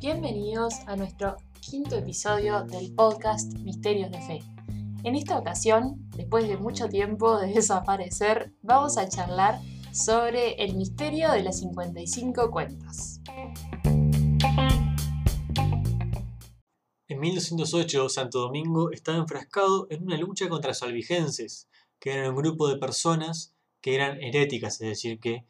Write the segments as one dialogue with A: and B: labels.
A: Bienvenidos a nuestro quinto episodio del podcast Misterios de Fe. En esta ocasión, después de mucho tiempo de desaparecer, vamos a charlar sobre el misterio de las 55 cuentas.
B: En 1208, Santo Domingo estaba enfrascado en una lucha contra los albigenses, que eran un grupo de personas que eran heréticas, es decir, que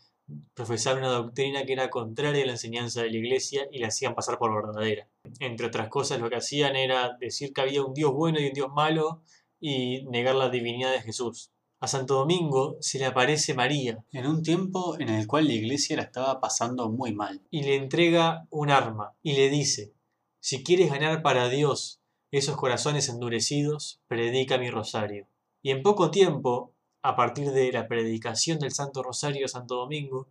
B: profesaban una doctrina que era contraria a la enseñanza de la iglesia y la hacían pasar por verdadera. Entre otras cosas, lo que hacían era decir que había un Dios bueno y un Dios malo y negar la divinidad de Jesús. A Santo Domingo se le aparece María
C: en un tiempo en el cual la iglesia la estaba pasando muy mal.
B: y le entrega un arma y le dice, si quieres ganar para Dios esos corazones endurecidos, predica mi rosario. Y en poco tiempo, a partir de la predicación del Santo Rosario Santo Domingo,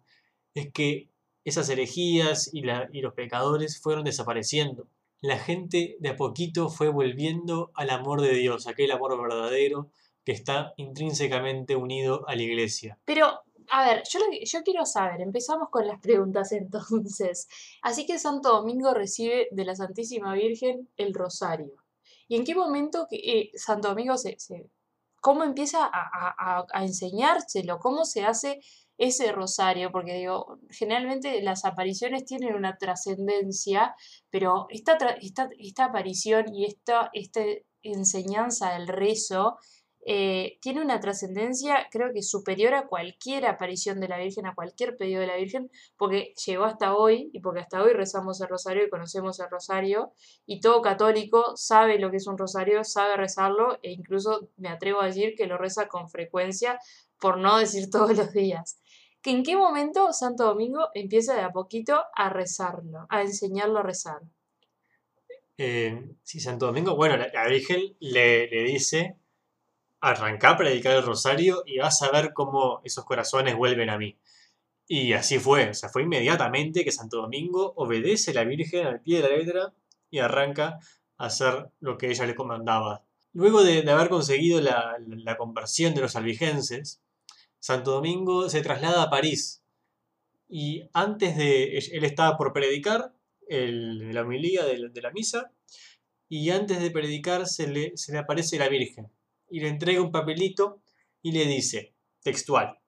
B: es que esas herejías y, los pecadores fueron desapareciendo. La gente de a poquito fue volviendo al amor de Dios, aquel amor verdadero que está intrínsecamente unido a la iglesia.
A: Pero, a ver, yo, quiero saber, empezamos con las preguntas entonces. Así que Santo Domingo recibe de la Santísima Virgen el rosario. ¿Y en qué momento que, eh, Santo Domingo se- cómo empieza a, a- a- enseñárselo? ¿Cómo se hace ese rosario? Porque digo, generalmente las apariciones tienen una trascendencia, pero esta, esta, esta aparición y esta, esta enseñanza del rezo eh, tiene una trascendencia creo que superior a cualquier aparición de la Virgen, a cualquier pedido de la Virgen, porque llegó hasta hoy y porque hasta hoy rezamos el rosario y conocemos el rosario y todo católico sabe lo que es un rosario, sabe rezarlo e incluso me atrevo a decir que lo reza con frecuencia, por no decir todos los días. ¿Que ¿En qué momento Santo Domingo empieza de a poquito a rezarlo, a enseñarlo a rezar?
B: Eh, sí, Santo Domingo, bueno, la, la Virgen le, le dice, arrancá a predicar el rosario y vas a ver cómo esos corazones vuelven a mí. Y así fue, o sea, fue inmediatamente que Santo Domingo obedece a la Virgen al pie de la letra y arranca a hacer lo que ella le comandaba. Luego de, de haber conseguido la, la- conversión de los albigenses, Santo Domingo se traslada a París. Y antes de, él estaba por predicar el- la homilía de de la misa, y antes de predicar se le, se le aparece la Virgen y le entrega un papelito y le dice, textual,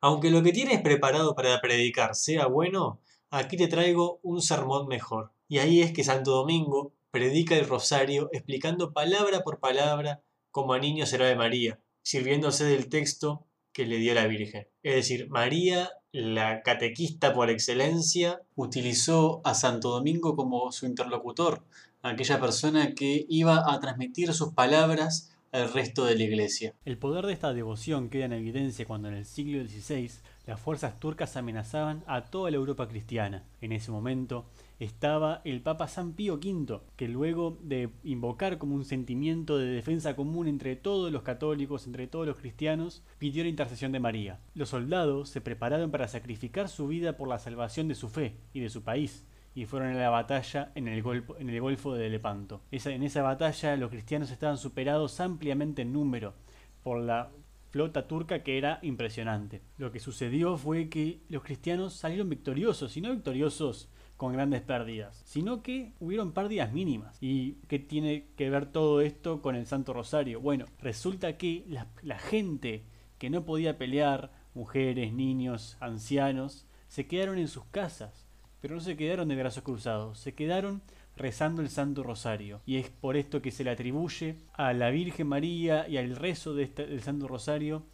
B: aunque lo que tienes preparado para predicar sea bueno, aquí te traigo un sermón mejor. Y ahí es que Santo Domingo predica el rosario explicando palabra por palabra como a niño será de María, sirviéndose del texto que le dio la Virgen. Es decir, María, la catequista por excelencia,
C: Utilizó a Santo Domingo como su interlocutor, aquella persona que iba a transmitir sus palabras al resto de la iglesia.
D: El poder de esta devoción queda en evidencia cuando en el siglo XVI las fuerzas turcas amenazaban a toda la Europa cristiana. En ese momento estaba el Papa San Pío V, que luego de invocar como un sentimiento de defensa común entre todos los católicos, entre todos los cristianos, pidió la intercesión de María. Los soldados se prepararon para sacrificar su vida por la salvación de su fe y de su país, y fueron a la batalla en el, golfo, en el Golfo de Lepanto. En esa batalla los cristianos estaban superados ampliamente en número por la flota turca que era impresionante. Lo que sucedió fue que los cristianos salieron victoriosos, y no victoriosos con grandes pérdidas, sino que hubieron pérdidas mínimas. ¿Y qué tiene que ver todo esto con el Santo Rosario? Bueno, resulta que la gente que no podía pelear, mujeres, niños, ancianos, se quedaron en sus casas, pero no se quedaron de brazos cruzados, se quedaron rezando el Santo Rosario. Y es por esto que se le atribuye a la Virgen María y al rezo de esta- del Santo Rosario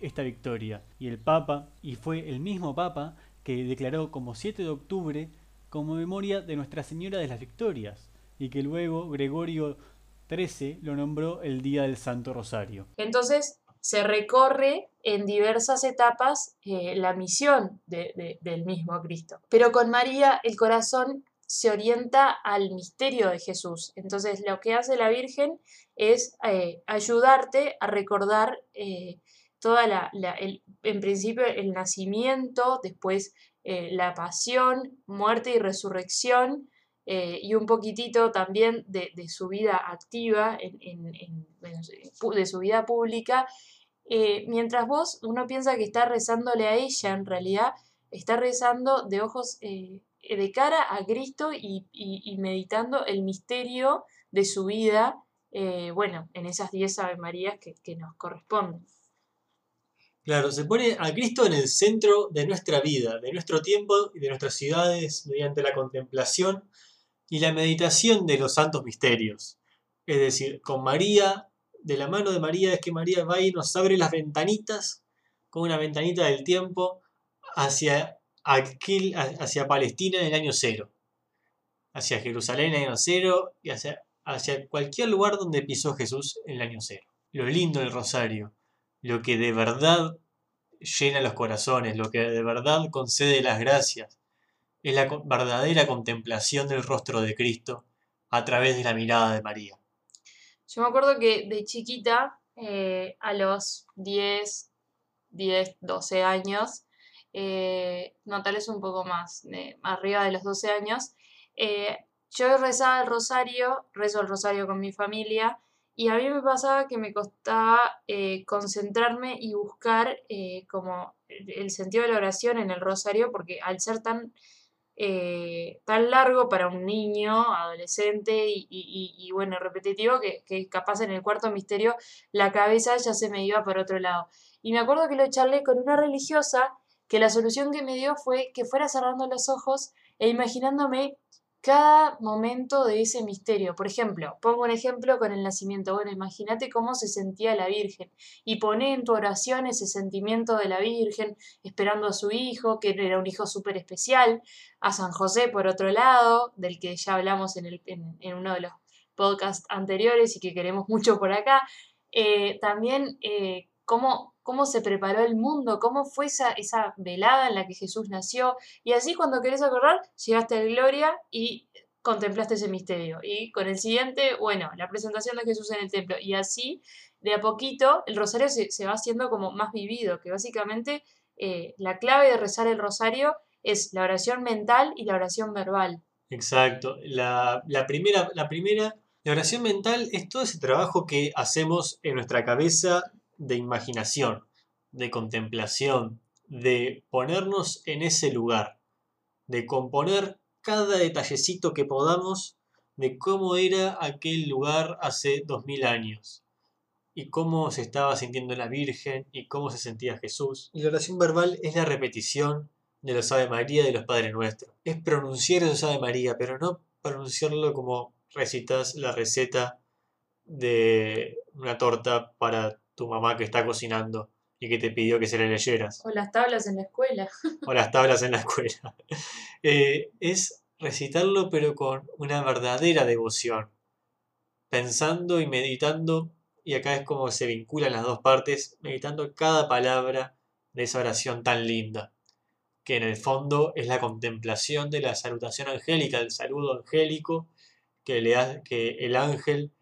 D: esta victoria. Y el Papa, y fue el mismo Papa que declaró como 7 de octubre como memoria de Nuestra Señora de las Victorias, y que luego Gregorio XIII lo nombró el Día del Santo Rosario.
A: Entonces se recorre en diversas etapas eh, la misión de- de- del mismo Cristo. Pero con María el corazón se orienta al misterio de Jesús. Entonces lo que hace la Virgen es eh, ayudarte a recordar eh, toda la, el- en principio el nacimiento, después la pasión, muerte y resurrección, y un poquitito también de, de su vida activa, en- en- de su vida pública, eh, mientras vos, uno piensa que está rezándole a ella, en realidad está rezando de ojos, eh, de cara a Cristo y, meditando el misterio de su vida, eh, bueno, en esas 10 Ave Marías que nos corresponden.
B: Claro, se pone a Cristo en el centro de nuestra vida, de nuestro tiempo y de nuestras ciudades mediante la contemplación y la meditación de los santos misterios. Es decir, con María, de la mano de María es que María va y nos abre las ventanitas, con una ventanita del tiempo, hacia, aquel, hacia Palestina en el año cero, hacia Jerusalén en el año cero y hacia, hacia cualquier lugar donde pisó Jesús en el año cero. Lo lindo del rosario lo que de verdad llena los corazones, lo que de verdad concede las gracias, es la verdadera contemplación del rostro de Cristo a través de la mirada de María.
A: Yo me acuerdo que de chiquita, eh, a los 10, 10, 12 años, eh, no, tal vez un poco más, de- arriba de los 12 años, eh, yo rezaba el rosario, rezo el rosario con mi familia, y a mí me pasaba que me costaba eh, concentrarme y buscar eh, como el sentido de la oración en el rosario, porque al ser tan eh, tan largo para un niño, adolescente y, bueno, repetitivo, que, que capaz en el cuarto misterio la cabeza ya se me iba por otro lado. Y me acuerdo que lo charlé con una religiosa que la solución que me dio fue que fuera cerrando los ojos e imaginándome cada momento de ese misterio. Por ejemplo, pongo un ejemplo con el nacimiento. Bueno, imagínate cómo se sentía la Virgen y poné en tu oración ese sentimiento de la Virgen esperando a su hijo, que era un hijo súper especial, a San José por otro lado, del que ya hablamos en, uno de los podcasts anteriores y que queremos mucho por acá. Eh, también eh, cómo, cómo se preparó el mundo, cómo fue esa, esa velada en la que Jesús nació. Y así cuando querés acordar, llegaste a gloria y contemplaste ese misterio. Y con el siguiente, bueno, la presentación de Jesús en el templo. Y así, de a poquito, el rosario se, se va haciendo como más vivido, que básicamente eh, la clave de rezar el rosario es la oración mental y la oración verbal.
B: Exacto. La, la primera, la primera, la oración mental es todo ese trabajo que hacemos en nuestra cabeza de imaginación, de contemplación, de ponernos en ese lugar, de componer cada detallecito que podamos de cómo era aquel lugar hace dos mil años y cómo se estaba sintiendo la Virgen y cómo se sentía Jesús. Y la oración verbal es la repetición de los Ave María de los Padres Nuestros. Es pronunciar esos Ave María, pero no pronunciarlo como recitas la receta de una torta para tu mamá que está cocinando y que te pidió que se la leyeras.
A: O las tablas en la escuela.
B: O las tablas en la escuela. Eh, es recitarlo pero con una verdadera devoción. Pensando y meditando, y acá es como se vinculan las dos partes, meditando cada palabra de esa oración tan linda que en el fondo es la contemplación de la salutación angélica, el saludo angélico que, le ha- que el ángel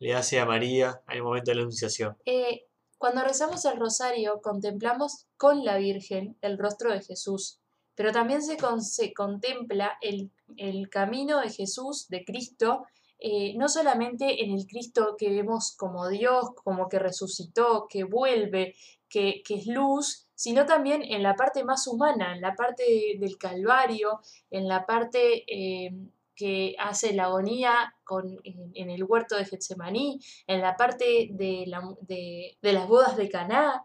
B: le hace a María al momento de la anunciación.
A: Eh, cuando rezamos el rosario, contemplamos con la Virgen el rostro de Jesús, pero también se, con- se contempla el, el camino de Jesús, de Cristo, eh, no solamente en el Cristo que vemos como Dios, como que resucitó, que vuelve, que, que es luz, sino también en la parte más humana, en la parte de- del Calvario, en la parte eh, que hace la agonía en, el huerto de Getsemaní, en la parte de, la- de- de las bodas de Caná.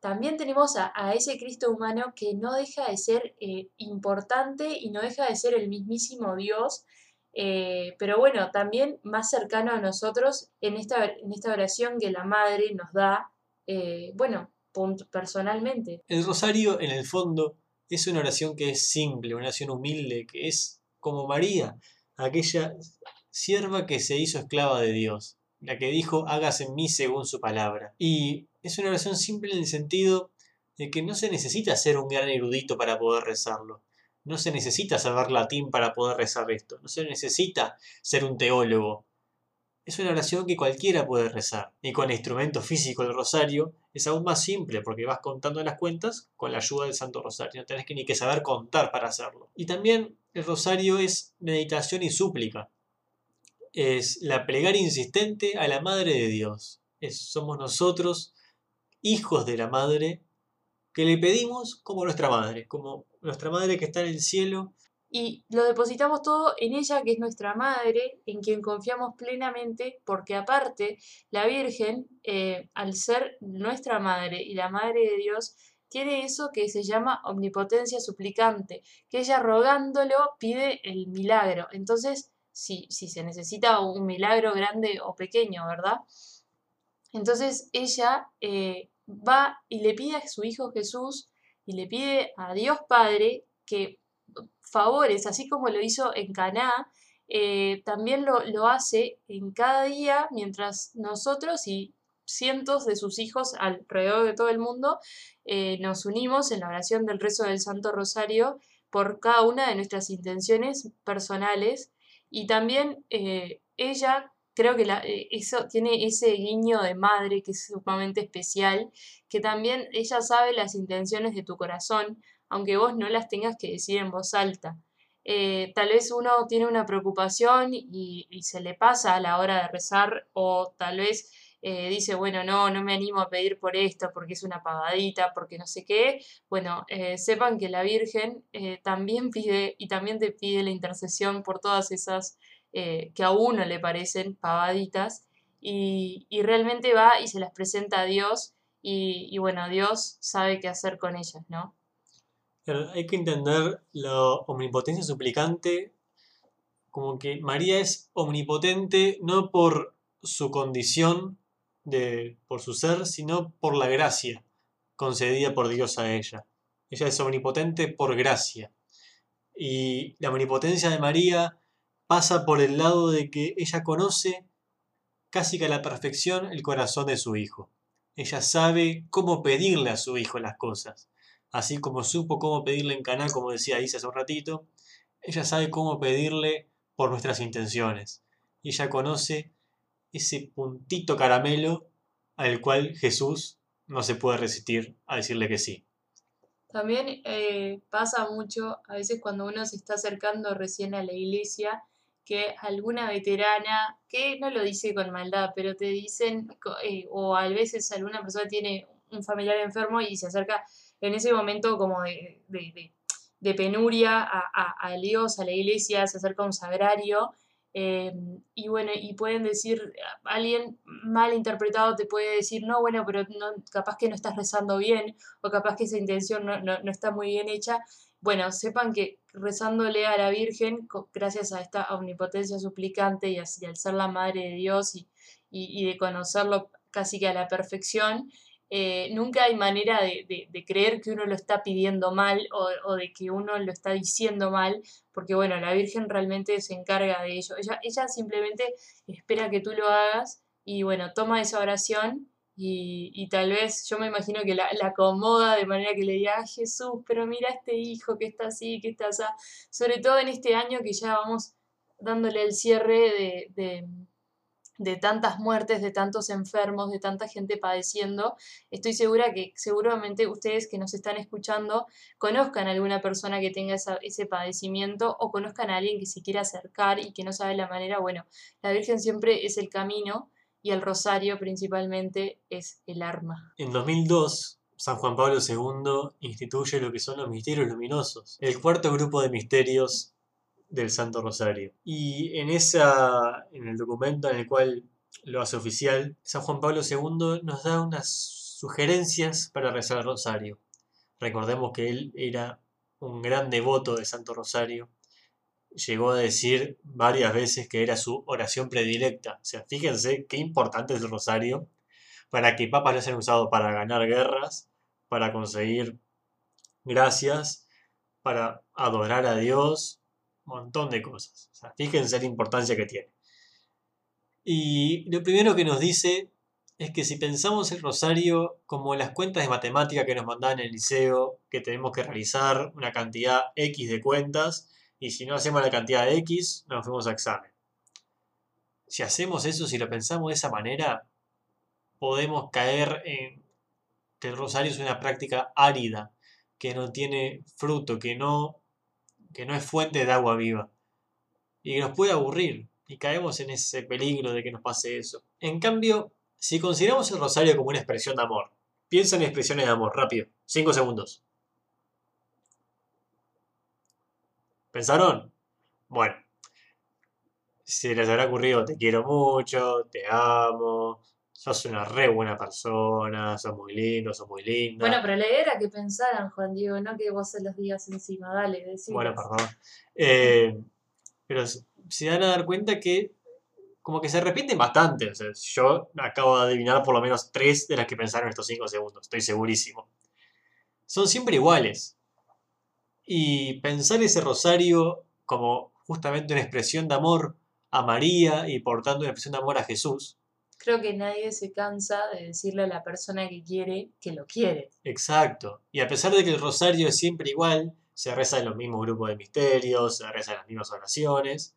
A: También tenemos a, ese Cristo humano que no deja de ser eh, importante y no deja de ser el mismísimo Dios, eh, pero bueno, también más cercano a nosotros en esta, oración que la Madre nos da, eh, bueno, personalmente.
B: El rosario, en el fondo, es una oración que es simple, una oración humilde, que es como María, aquella sierva que se hizo esclava de Dios, la que dijo, hágase en mí según su palabra. Y es una oración simple en el sentido de que no se necesita ser un gran erudito para poder rezarlo. No se necesita saber latín para poder rezar esto. No se necesita ser un teólogo. Es una oración que cualquiera puede rezar. Y con el instrumento físico del rosario es aún más simple porque vas contando las cuentas con la ayuda del Santo Rosario. No tenés que ni que saber contar para hacerlo. Y también el rosario es meditación y súplica. Es la plegaria insistente a la Madre de Dios. Es, somos nosotros hijos de la Madre, que le pedimos como nuestra Madre, como nuestra Madre que está en el cielo.
A: Y lo depositamos todo en ella, que es nuestra madre, en quien confiamos plenamente, porque aparte, la Virgen, eh, al ser nuestra madre y la madre de Dios, tiene eso que se llama omnipotencia suplicante, que ella rogándolo pide el milagro. Entonces, si, se necesita un milagro grande o pequeño, ¿verdad? Entonces ella eh, va y le pide a su hijo Jesús y le pide a Dios Padre que favores, así como lo hizo en Caná, eh, también lo, lo, hace en cada día mientras nosotros y cientos de sus hijos alrededor de todo el mundo eh, nos unimos en la oración del rezo del Santo Rosario por cada una de nuestras intenciones personales y también eh, ella creo que eh, eso tiene ese guiño de madre que es sumamente especial, que también ella sabe las intenciones de tu corazón, aunque vos no las tengas que decir en voz alta. tal vez uno tiene una preocupación y, se le pasa a la hora de rezar o tal vez eh, dice, bueno, no, no me animo a pedir por esto porque es una pavadita, porque no sé qué, bueno, eh, sepan que la Virgen eh, también pide y también te pide la intercesión por todas esas que a uno le parecen pavaditas y, realmente va y se las presenta a Dios y, bueno, Dios sabe qué hacer con ellas, ¿no?
B: hay que entender la omnipotencia suplicante como que María es omnipotente no por su condición de, por su ser, sino por la gracia concedida por Dios a ella. Ella es omnipotente por gracia. Y la omnipotencia de María pasa por el lado de que ella conoce casi que a la perfección el corazón de su hijo. Ella sabe cómo pedirle a su hijo las cosas. Así como supo cómo pedirle en canal, como decía Isa hace un ratito, ella sabe cómo pedirle por nuestras intenciones. Y ella conoce ese puntito caramelo al cual Jesús no se puede resistir a decirle que sí.
A: También eh, pasa mucho a veces cuando uno se está acercando recién a la iglesia que alguna veterana, que no lo dice con maldad, pero te dicen, eh, o a veces alguna persona tiene un familiar enfermo y se acerca en ese momento como de, penuria a, a, Dios, a la iglesia, se acerca a un sagrario Em, y bueno, y pueden decir, alguien mal interpretado te puede decir, no, bueno, pero no, capaz que no estás rezando bien, o capaz que esa intención no, no, está muy bien hecha. Bueno, sepan que rezándole a la Virgen, gracias a esta omnipotencia suplicante y, al ser la Madre de Dios y, y de conocerlo casi que a la perfección, eh, nunca hay manera de, creer que uno lo está pidiendo mal o, de que uno lo está diciendo mal, porque bueno, la Virgen realmente se encarga de ello. Ella, ella simplemente espera que tú lo hagas y bueno, toma esa oración y, tal vez yo me imagino que la, acomoda de manera que le diga, Jesús, pero mira este hijo que está así, que está así, sobre todo en este año que ya vamos dándole el cierre de de tantas muertes, de tantos enfermos, de tanta gente padeciendo, estoy segura que seguramente ustedes que nos están escuchando conozcan a alguna persona que tenga ese padecimiento o conozcan a alguien que se quiera acercar y que no sabe la manera. Bueno, la Virgen siempre es el camino y el rosario principalmente es el arma.
B: En 2002, San Juan Pablo II instituye lo que son los misterios luminosos, el cuarto grupo de misterios del Santo Rosario. Y en, esa, en el documento en el cual lo hace oficial, San Juan Pablo II nos da unas sugerencias para rezar el Rosario. Recordemos que él era un gran devoto del Santo Rosario. Llegó a decir varias veces que era su oración predilecta. O sea, fíjense qué importante es el Rosario para que papas lo hayan usado para ganar guerras, para conseguir gracias, para adorar a Dios, montón de cosas. fíjense la importancia que tiene. Y lo primero que nos dice es que si pensamos el rosario como las cuentas de matemática que nos mandan en el liceo, que tenemos que realizar una cantidad X de cuentas, y si no hacemos la cantidad de X, nos fuimos a examen. Si hacemos eso, si lo pensamos de esa manera, podemos caer en que el rosario es una práctica árida, que no tiene fruto, que no que no es fuente de agua viva y que nos puede aburrir y caemos en ese peligro de que nos pase eso. En cambio, si consideramos el rosario como una expresión de amor, Piensa en expresiones de amor, rápido. Cinco segundos. ¿Pensaron? Bueno. Se les habrá ocurrido, te quiero mucho, te amo, sos una re buena persona, sos muy lindo, sos muy linda.
A: Bueno, pero la idea era que pensaran, Juan Diego, no que vos se los digas encima. Dale, decimos.
B: Bueno, perdón. Eh, pero se dan a dar cuenta que como que se repiten bastante. O sea, yo acabo de adivinar por lo menos tres de las que pensaron estos cinco segundos, estoy segurísimo. Son siempre iguales. Y pensar ese rosario como justamente una expresión de amor a María y por tanto una expresión de amor a Jesús.
A: Creo que nadie se cansa de decirle a la persona que quiere que lo quiere.
B: Exacto. Y a pesar de que el rosario es siempre igual, se reza en los mismos grupos de misterios, se reza en las mismas oraciones.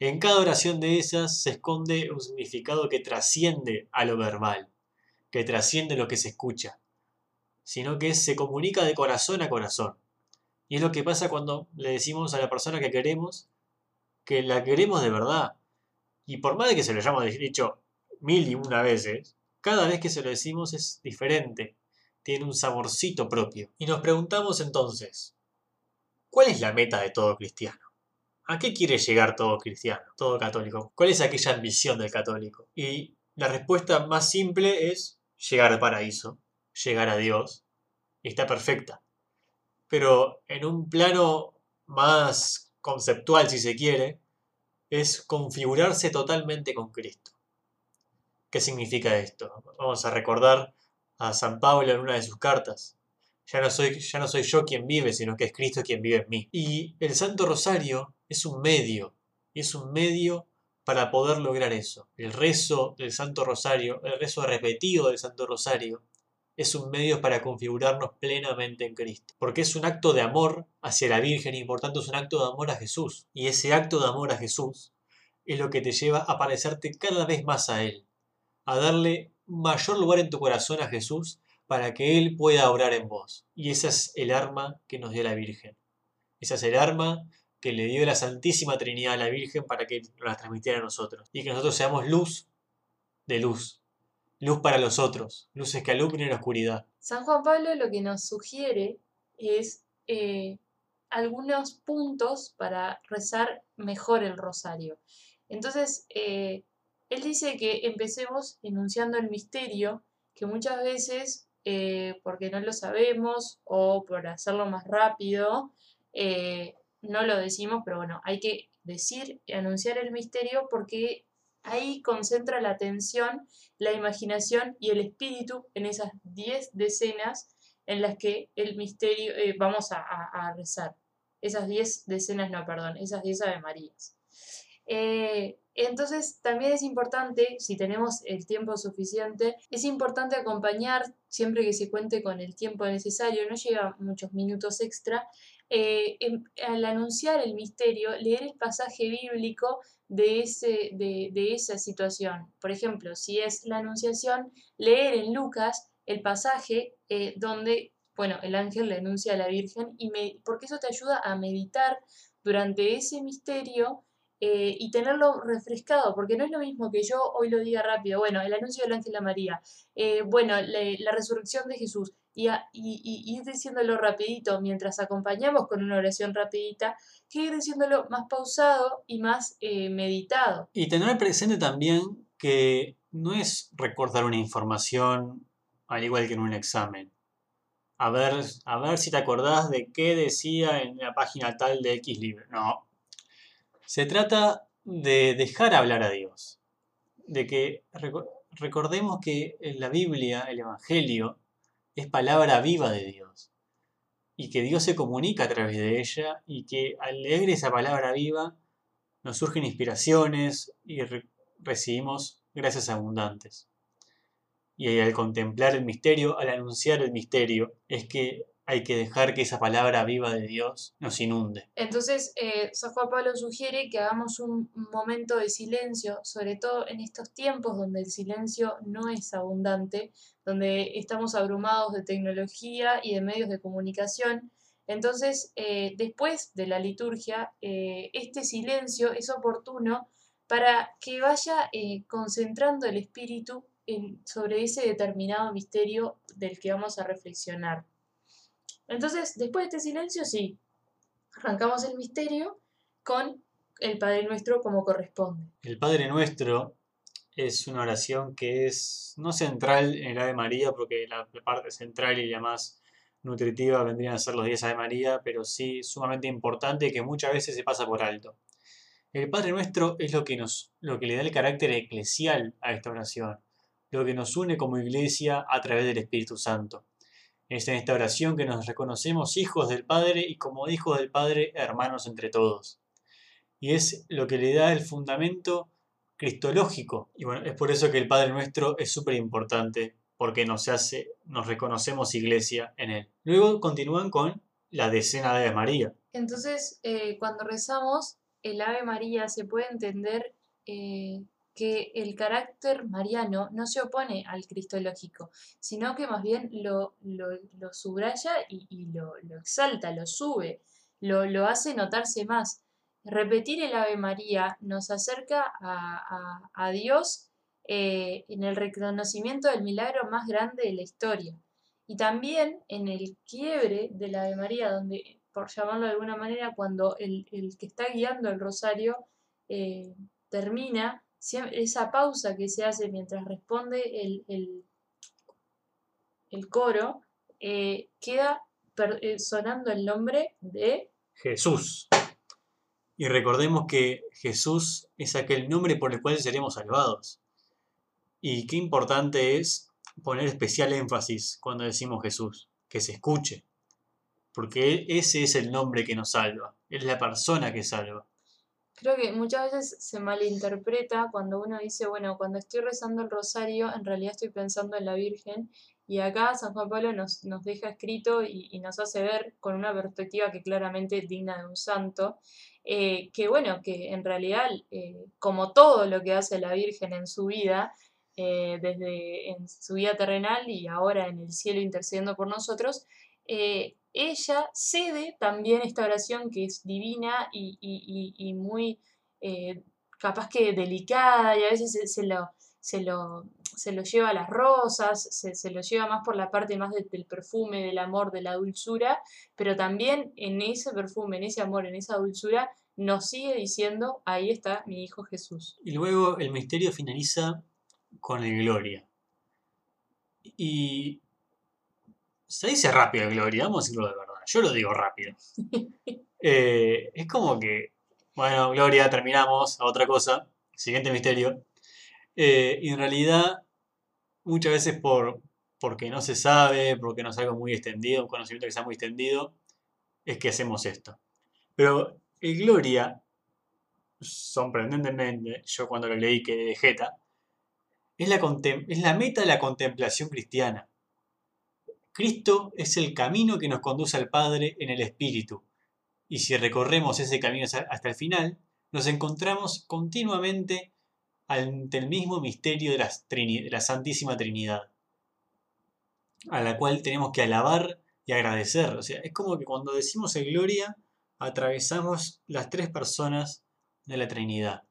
B: En cada oración de esas se esconde un significado que trasciende a lo verbal, que trasciende lo que se escucha, sino que se comunica de corazón a corazón. Y es lo que pasa cuando le decimos a la persona que queremos que la queremos de verdad. Y por más de que se lo hayamos dicho mil y una veces, cada vez que se lo decimos es diferente, tiene un saborcito propio. Y nos preguntamos entonces, ¿cuál es la meta de todo cristiano? ¿A qué quiere llegar todo cristiano, todo católico? ¿Cuál es aquella ambición del católico? Y la respuesta más simple es llegar al paraíso, llegar a Dios. Está perfecta. Pero en un plano más conceptual, si se quiere, es configurarse totalmente con Cristo. ¿Qué significa esto? Vamos a recordar a San Pablo en una de sus cartas. Ya no, soy, ya no soy yo quien vive, sino que es Cristo quien vive en mí. Y el Santo Rosario es un medio, y es un medio para poder lograr eso. El rezo del Santo Rosario, el rezo repetido del Santo Rosario, es un medio para configurarnos plenamente en Cristo. Porque es un acto de amor hacia la Virgen y por tanto es un acto de amor a Jesús. Y ese acto de amor a Jesús es lo que te lleva a parecerte cada vez más a Él, a darle mayor lugar en tu corazón a Jesús para que Él pueda obrar en vos. Y esa es el arma que nos dio la Virgen. Esa es el arma que le dio la Santísima Trinidad a la Virgen para que nos la transmitiera a nosotros. Y que nosotros seamos luz de luz. Luz para los otros. Luces que alumnen la oscuridad.
A: San Juan Pablo lo que nos sugiere es eh, algunos puntos para rezar mejor el rosario. Entonces, eh, él dice que empecemos enunciando el misterio, que muchas veces, eh, porque no lo sabemos o por hacerlo más rápido, eh, no lo decimos, pero bueno, hay que decir y anunciar el misterio porque ahí concentra la atención, la imaginación y el espíritu en esas 10 decenas en las que el misterio eh, vamos a, rezar. Esas 10 decenas, no, perdón, esas 10 Ave Marías. Entonces, también es importante, si tenemos el tiempo suficiente, es importante acompañar siempre que se cuente con el tiempo necesario, no lleva muchos minutos extra, eh, em- al anunciar el misterio, leer el pasaje bíblico de, ese, de, de esa situación. Por ejemplo, si es la anunciación, leer en Lucas el pasaje eh, donde, bueno, el ángel le anuncia a la Virgen, y porque eso te ayuda a meditar durante ese misterio eh, y tenerlo refrescado, porque no es lo mismo que yo hoy lo diga rápido, bueno, el anuncio del ángel a María, eh, bueno, la resurrección de Jesús, y, y- y ir diciéndolo rapidito mientras acompañamos con una oración rapidita, que ir diciéndolo más pausado y más eh, meditado.
C: Y tener presente también que no es recordar una información al igual que en un examen. A ver, a ver si te acordás de qué decía en la página tal de X libro. No. Se trata de dejar hablar a Dios. De que reco- recordemos que la Biblia, el Evangelio, es palabra viva de Dios. Y que Dios se comunica a través de ella y que al leer esa palabra viva nos surgen inspiraciones y re- recibimos gracias abundantes. Y al contemplar el misterio, al anunciar el misterio, es que hay que dejar que esa palabra viva de Dios nos inunde.
A: Entonces, eh, San Juan Pablo sugiere que hagamos un momento de silencio, sobre todo en estos tiempos donde el silencio no es abundante, donde estamos abrumados de tecnología y de medios de comunicación. Entonces, eh, después de la liturgia, eh, este silencio es oportuno para que vaya concentrando el espíritu en- sobre ese determinado misterio del que vamos a reflexionar. Entonces, después de este silencio, sí, arrancamos el misterio con el Padre Nuestro como corresponde.
B: El Padre Nuestro es una oración que es no central en el Ave María, porque la, parte central y la más nutritiva vendrían a ser los 10 Ave María, pero sí sumamente importante que muchas veces se pasa por alto. El Padre Nuestro es lo que, nos, lo que le da el carácter eclesial a esta oración, lo que nos une como iglesia a través del Espíritu Santo. En esta oración que nos reconocemos hijos del Padre y como hijos del Padre hermanos entre todos. Y es lo que le da el fundamento cristológico. Y bueno, es por eso que el Padre Nuestro es súper importante, porque nos hace, nos reconocemos iglesia en él. Luego continúan con la decena de Ave María.
A: Entonces, eh, cuando rezamos el Ave María, se puede entender eh, que el carácter mariano no se opone al cristológico, sino que más bien lo, subraya y, lo, exalta, lo sube, lo, hace notarse más. Repetir el Ave María nos acerca a, Dios eh, en el reconocimiento del milagro más grande de la historia. Y también en el quiebre de la Ave María, donde, por llamarlo de alguna manera, cuando el, que está guiando el rosario eh, termina, esa pausa que se hace mientras responde el, el- el coro, eh, queda eh, sonando el nombre de
B: Jesús. Y recordemos que Jesús es aquel nombre por el cual seremos salvados. Y qué importante es poner especial énfasis cuando decimos Jesús, que se escuche. Porque ese es el nombre que nos salva, es la persona que salva.
A: Creo que muchas veces se malinterpreta cuando uno dice, bueno, cuando estoy rezando el rosario, en realidad estoy pensando en la Virgen. Y acá San Juan Pablo nos, nos deja escrito y, nos hace ver con una perspectiva que claramente es digna de un santo, eh, que bueno, que en realidad, eh, como todo lo que hace la Virgen en su vida, eh, desde en su vida terrenal y ahora en el cielo intercediendo por nosotros, ella cede también esta oración que es divina y, y- y- muy eh, capaz que delicada y a veces se, lo, se, lo, se lo lleva a las rosas, se, se lo lleva más por la parte más de- del perfume, del amor, de la dulzura, pero también en ese perfume, en ese amor, en esa dulzura, nos sigue diciendo, ahí está mi Hijo Jesús.
B: Y luego el misterio finaliza con el Gloria. Y se dice rápido Gloria, vamos a decirlo de verdad. Yo lo digo rápido. Eh, es como que, bueno, Gloria, terminamos a otra cosa. Siguiente misterio. Eh, y en realidad, muchas veces por, porque no se sabe, porque no es algo muy extendido, un conocimiento que sea muy extendido, es que hacemos esto. Pero el Gloria, sorprendentemente, yo cuando lo leí quedé de jeta, es la, es la meta de la contemplación cristiana. Cristo es el camino que nos conduce al Padre en el Espíritu. Y si recorremos ese camino hasta el final, nos encontramos continuamente ante el mismo misterio de la, Santísima Trinidad, a la cual tenemos que alabar y agradecer. O sea, es como que cuando decimos el Gloria, atravesamos las tres personas de la Trinidad.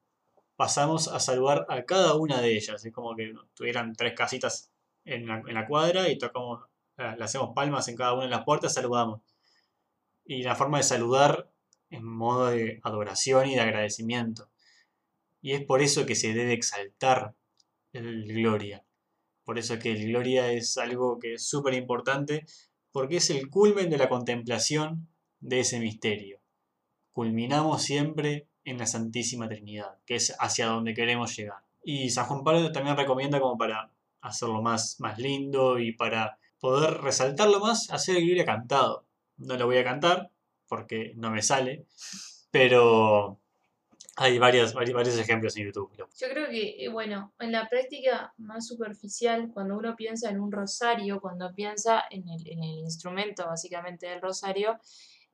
B: Pasamos a saludar a cada una de ellas. Es como que tuvieran tres casitas en la, en la cuadra y tocamos, le hacemos palmas en cada una de las puertas, saludamos. Y la forma de saludar en modo de adoración y de agradecimiento. Y es por eso que se debe exaltar el gloria. Por eso que el gloria es algo que es súper importante, porque es el culmen de la contemplación de ese misterio. Culminamos siempre en la Santísima Trinidad, que es hacia donde queremos llegar. Y San Juan Pablo también recomienda como para hacerlo más, más lindo y para poder resaltarlo más, hacer el gloria cantado. No lo voy a cantar porque no me sale, pero hay varios, varios, ejemplos en YouTube.
A: Yo creo que, eh, bueno, en la práctica más superficial, cuando uno piensa en un rosario, cuando piensa en el, en el instrumento básicamente del rosario,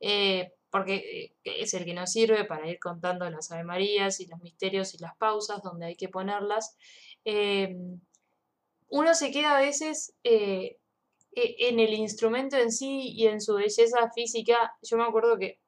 A: eh, porque eh, es el que nos sirve para ir contando las Ave Marías y los misterios y las pausas donde hay que ponerlas, uno se queda a veces en el instrumento en sí y en su belleza física. Yo me acuerdo que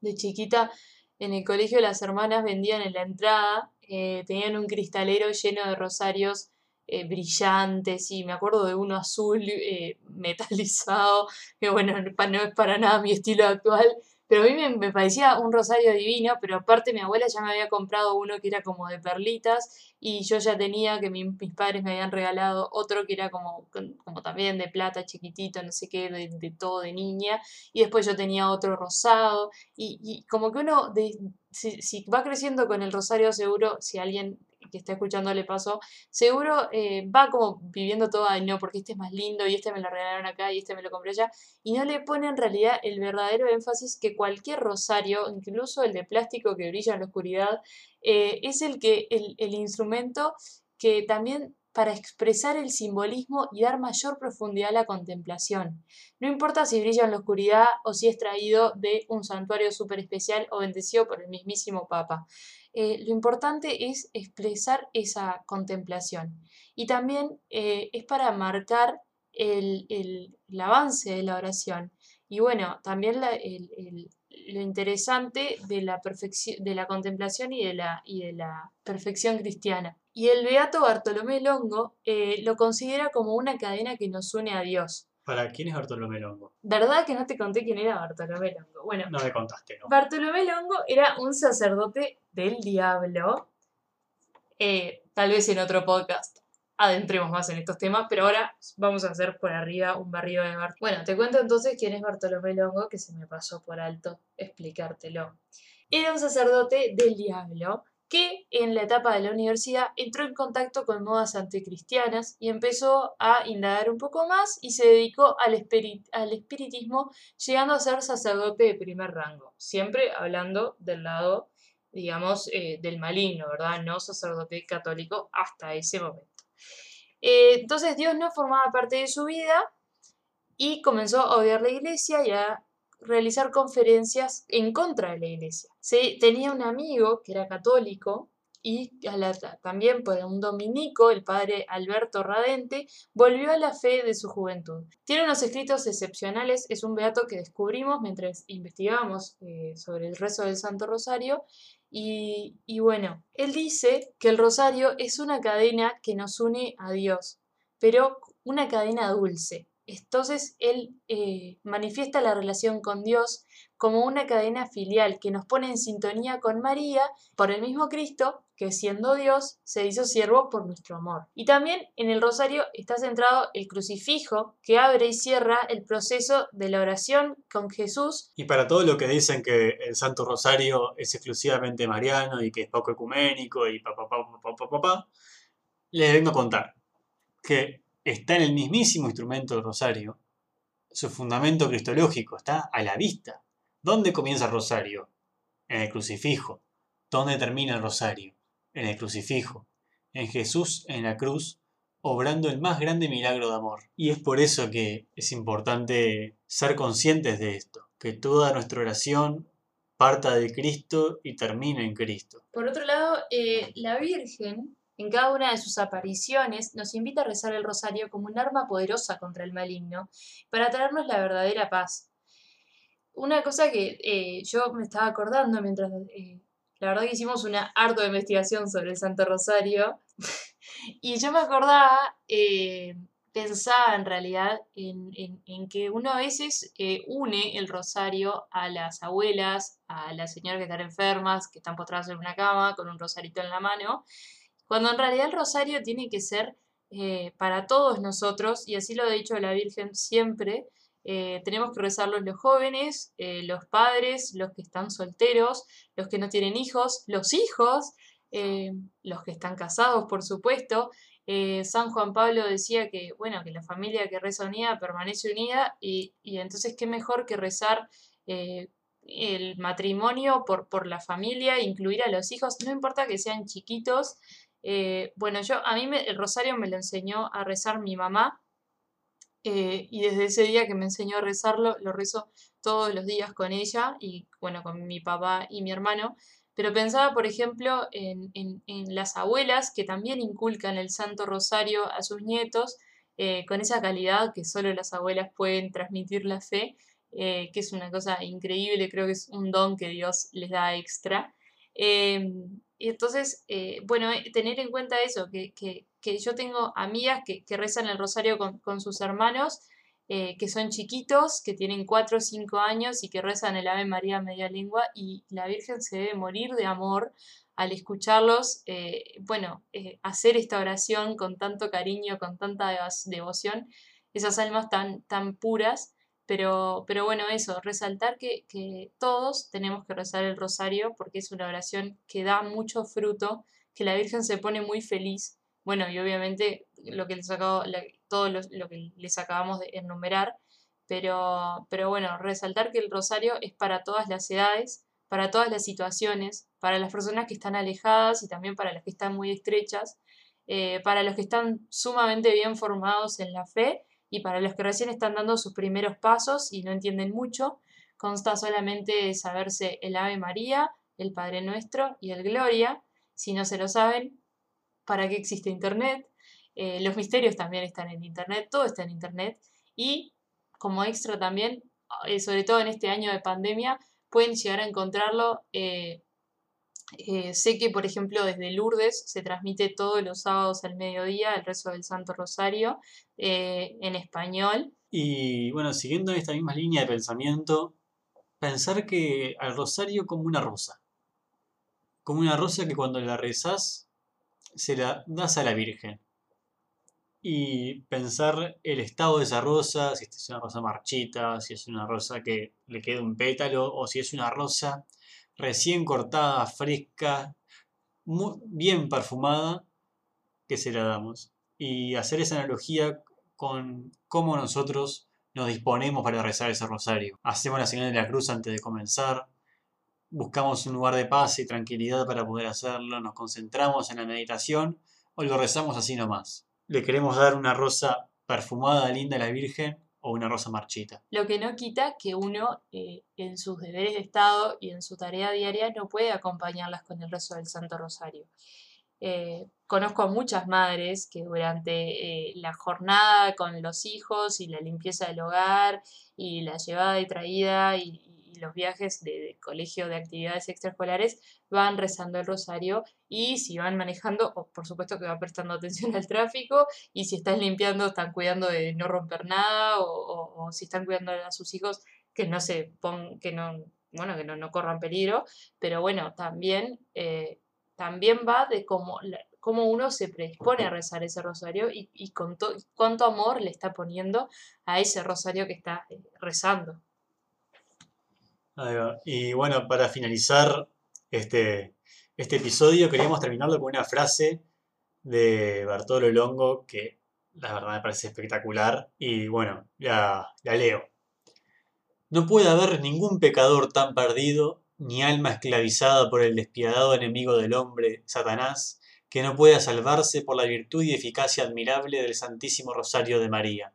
A: de chiquita en el colegio las hermanas vendían en la entrada, eh, tenían un cristalero lleno de rosarios eh, brillantes y me acuerdo de uno azul eh, metalizado, que bueno, no es para nada mi estilo actual, pero a mí me, parecía un rosario divino, pero aparte mi abuela ya me había comprado uno que era como de perlitas y yo ya tenía que mis padres me habían regalado otro que era como, como también de plata chiquitito, no sé qué, de, todo de niña. Y después yo tenía otro rosado y, y como que uno, de, si, si va creciendo con el rosario seguro, si alguien que está escuchando le pasó, seguro eh, va como viviendo todo, ay no, porque este es más lindo y este me lo regalaron acá y este me lo compré allá, y no le pone en realidad el verdadero énfasis que cualquier rosario, incluso el de plástico que brilla en la oscuridad, eh, es el, que, el, el instrumento que también para expresar el simbolismo y dar mayor profundidad a la contemplación. No importa si brilla en la oscuridad o si es traído de un santuario súper especial o bendecido por el mismísimo Papa. Eh, lo importante es expresar esa contemplación. Y también eh, es para marcar el, avance de la oración. Y bueno, también lo interesante de la, de la contemplación y de la, y de la perfección cristiana. Y el Beato Bartolomé Longo eh, lo considera como una cadena que nos une a Dios.
B: ¿Para quién es Bartolomé Longo?
A: ¿Verdad que no te conté quién era Bartolomé Longo? Bueno,
B: no me contaste, ¿no?
A: Bartolomé Longo era un sacerdote del diablo. Eh, tal vez en otro podcast adentremos más en estos temas, pero ahora vamos a hacer por arriba un barrio de Bartolomé. Bueno, te cuento entonces quién es Bartolomé Longo, que se me pasó por alto explicártelo. Era un sacerdote del diablo que en la etapa de la universidad entró en contacto con modas anticristianas y empezó a indagar un poco más y se dedicó al, espiritismo, llegando a ser sacerdote de primer rango, siempre hablando del lado, digamos, eh, del maligno, ¿verdad? No sacerdote católico hasta ese momento. Eh, entonces Dios no formaba parte de su vida y comenzó a odiar la iglesia y a realizar conferencias en contra de la iglesia. Tenía un amigo que era católico y también por un dominico, el padre Alberto Radente, volvió a la fe de su juventud. Tiene unos escritos excepcionales, es un beato que descubrimos mientras investigamos eh, sobre el rezo del Santo Rosario. Y bueno, él dice que el rosario es una cadena que nos une a Dios, pero una cadena dulce. Entonces él eh, manifiesta la relación con Dios como una cadena filial que nos pone en sintonía con María por el mismo Cristo que siendo Dios se hizo siervo por nuestro amor. Y también en el rosario está centrado el crucifijo que abre y cierra el proceso de la oración con Jesús.
B: Y para todo lo que dicen que el Santo Rosario es exclusivamente mariano y que es poco ecuménico y papá, papá, papá, papá, les vengo a contar que está en el mismísimo instrumento del rosario. Su fundamento cristológico está a la vista. ¿Dónde comienza el rosario? En el crucifijo. ¿Dónde termina el rosario? En el crucifijo. En Jesús en la cruz, obrando el más grande milagro de amor. Y es por eso que es importante ser conscientes de esto, que toda nuestra oración parta de Cristo y termine en Cristo.
A: Por otro lado, eh, la Virgen en cada una de sus apariciones nos invita a rezar el rosario como un arma poderosa contra el maligno, para traernos la verdadera paz. Una cosa que eh, yo me estaba acordando mientras, eh, la verdad que hicimos una harta investigación sobre el Santo Rosario, y yo me acordaba, eh, pensaba en realidad en, en, que uno a veces une el rosario a las abuelas, a las señoras que están enfermas, que están postradas en una cama con un rosarito en la mano, cuando en realidad el rosario tiene que ser eh, para todos nosotros, y así lo ha dicho la Virgen siempre, eh, tenemos que rezarlo los jóvenes, eh, los padres, los que están solteros, los que no tienen hijos, los hijos, los que están casados, por supuesto. San Juan Pablo decía que, bueno, que la familia que reza unida permanece unida y, y entonces qué mejor que rezar el matrimonio por, por la familia, incluir a los hijos, no importa que sean chiquitos, eh, bueno, yo a mí el rosario me lo enseñó a rezar mi mamá eh, y desde ese día que me enseñó a rezarlo, lo rezo todos los días con ella y bueno, con mi papá y mi hermano. Pero pensaba, por ejemplo, en, las abuelas que también inculcan el Santo Rosario a sus nietos eh, con esa calidad que solo las abuelas pueden transmitir la fe, que es una cosa increíble, creo que es un don que Dios les da extra. Em, y entonces, eh, bueno, eh, tener en cuenta eso, que, que yo tengo amigas que, que rezan el rosario con, con sus hermanos, eh, que son chiquitos, que tienen 4 o 5 años y que rezan el Ave María media lengua y la Virgen se debe morir de amor al escucharlos, bueno, hacer esta oración con tanto cariño, con tanta devoción, esas almas tan, tan puras. Pero, pero bueno, eso, resaltar que, que todos tenemos que rezar el rosario porque es una oración que da mucho fruto, que la Virgen se pone muy feliz. Bueno, y obviamente lo que les acabo, todo lo, que les acabamos de enumerar, pero, pero bueno, resaltar que el rosario es para todas las edades, para todas las situaciones, para las personas que están alejadas y también para las que están muy estrechas, eh, para los que están sumamente bien formados en la fe y para los que recién están dando sus primeros pasos y no entienden mucho, consta solamente de saberse el Ave María, el Padre Nuestro y el Gloria. Si no se lo saben, para qué existe Internet. Eh, los misterios también están en Internet, todo está en Internet. Y como extra también, eh, sobre todo en este año de pandemia, pueden llegar a encontrarlo. Eh, sé que, por ejemplo, desde Lourdes se transmite todos los sábados al mediodía el rezo del Santo Rosario en español.
B: Y bueno, siguiendo esta misma línea de pensamiento, pensar que al rosario como una rosa. Como una rosa que cuando la rezas se la das a la Virgen. Y pensar el estado de esa rosa, si es una rosa marchita, si es una rosa que le queda un pétalo, o si es una rosa recién cortada, fresca, muy bien perfumada, que se la damos. Y hacer esa analogía con cómo nosotros nos disponemos para rezar ese rosario. Hacemos la señal de la cruz antes de comenzar, buscamos un lugar de paz y tranquilidad para poder hacerlo, nos concentramos en la meditación o lo rezamos así nomás. Le queremos dar una rosa perfumada, linda a la Virgen o una rosa marchita.
A: Lo que no quita que uno eh, en sus deberes de Estado y en su tarea diaria no puede acompañarlas con el rezo del Santo Rosario. Eh, conozco a muchas madres que durante eh, la jornada con los hijos y la limpieza del hogar y la llevada y traída y, los viajes de, colegio de actividades extraescolares van rezando el rosario y si van manejando, por supuesto que van prestando atención al tráfico y si están limpiando están cuidando de no romper nada o, si están cuidando a sus hijos que no se pongan, que no, bueno, que no, corran peligro, pero bueno, también, eh, también va de cómo, cómo uno se predispone a rezar ese rosario y, con cuánto amor le está poniendo a ese rosario que está
B: Y bueno, para finalizar este, este episodio, queríamos terminarlo con una frase de Bartolo Longo que la verdad me parece espectacular. Y bueno, la, la leo. No puede haber ningún pecador tan perdido, ni alma esclavizada por el despiadado enemigo del hombre, Satanás, que no pueda salvarse por la virtud y eficacia admirable del Santísimo Rosario de María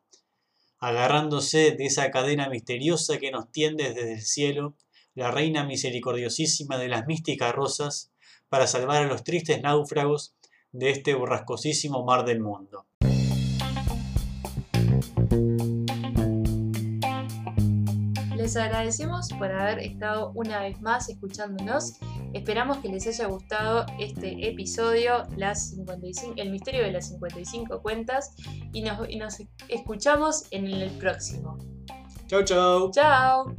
B: agarrándose de esa cadena misteriosa que nos tiende desde el cielo, la reina misericordiosísima de las místicas rosas, para salvar a los tristes náufragos de este borrascosísimo mar del mundo.
A: Les agradecemos por haber estado una vez más escuchándonos. Esperamos que les haya gustado este episodio, las 55, el misterio de las 55 cuentas, y nos, y nos escuchamos en el próximo.
B: Chau, chau.
A: Chao.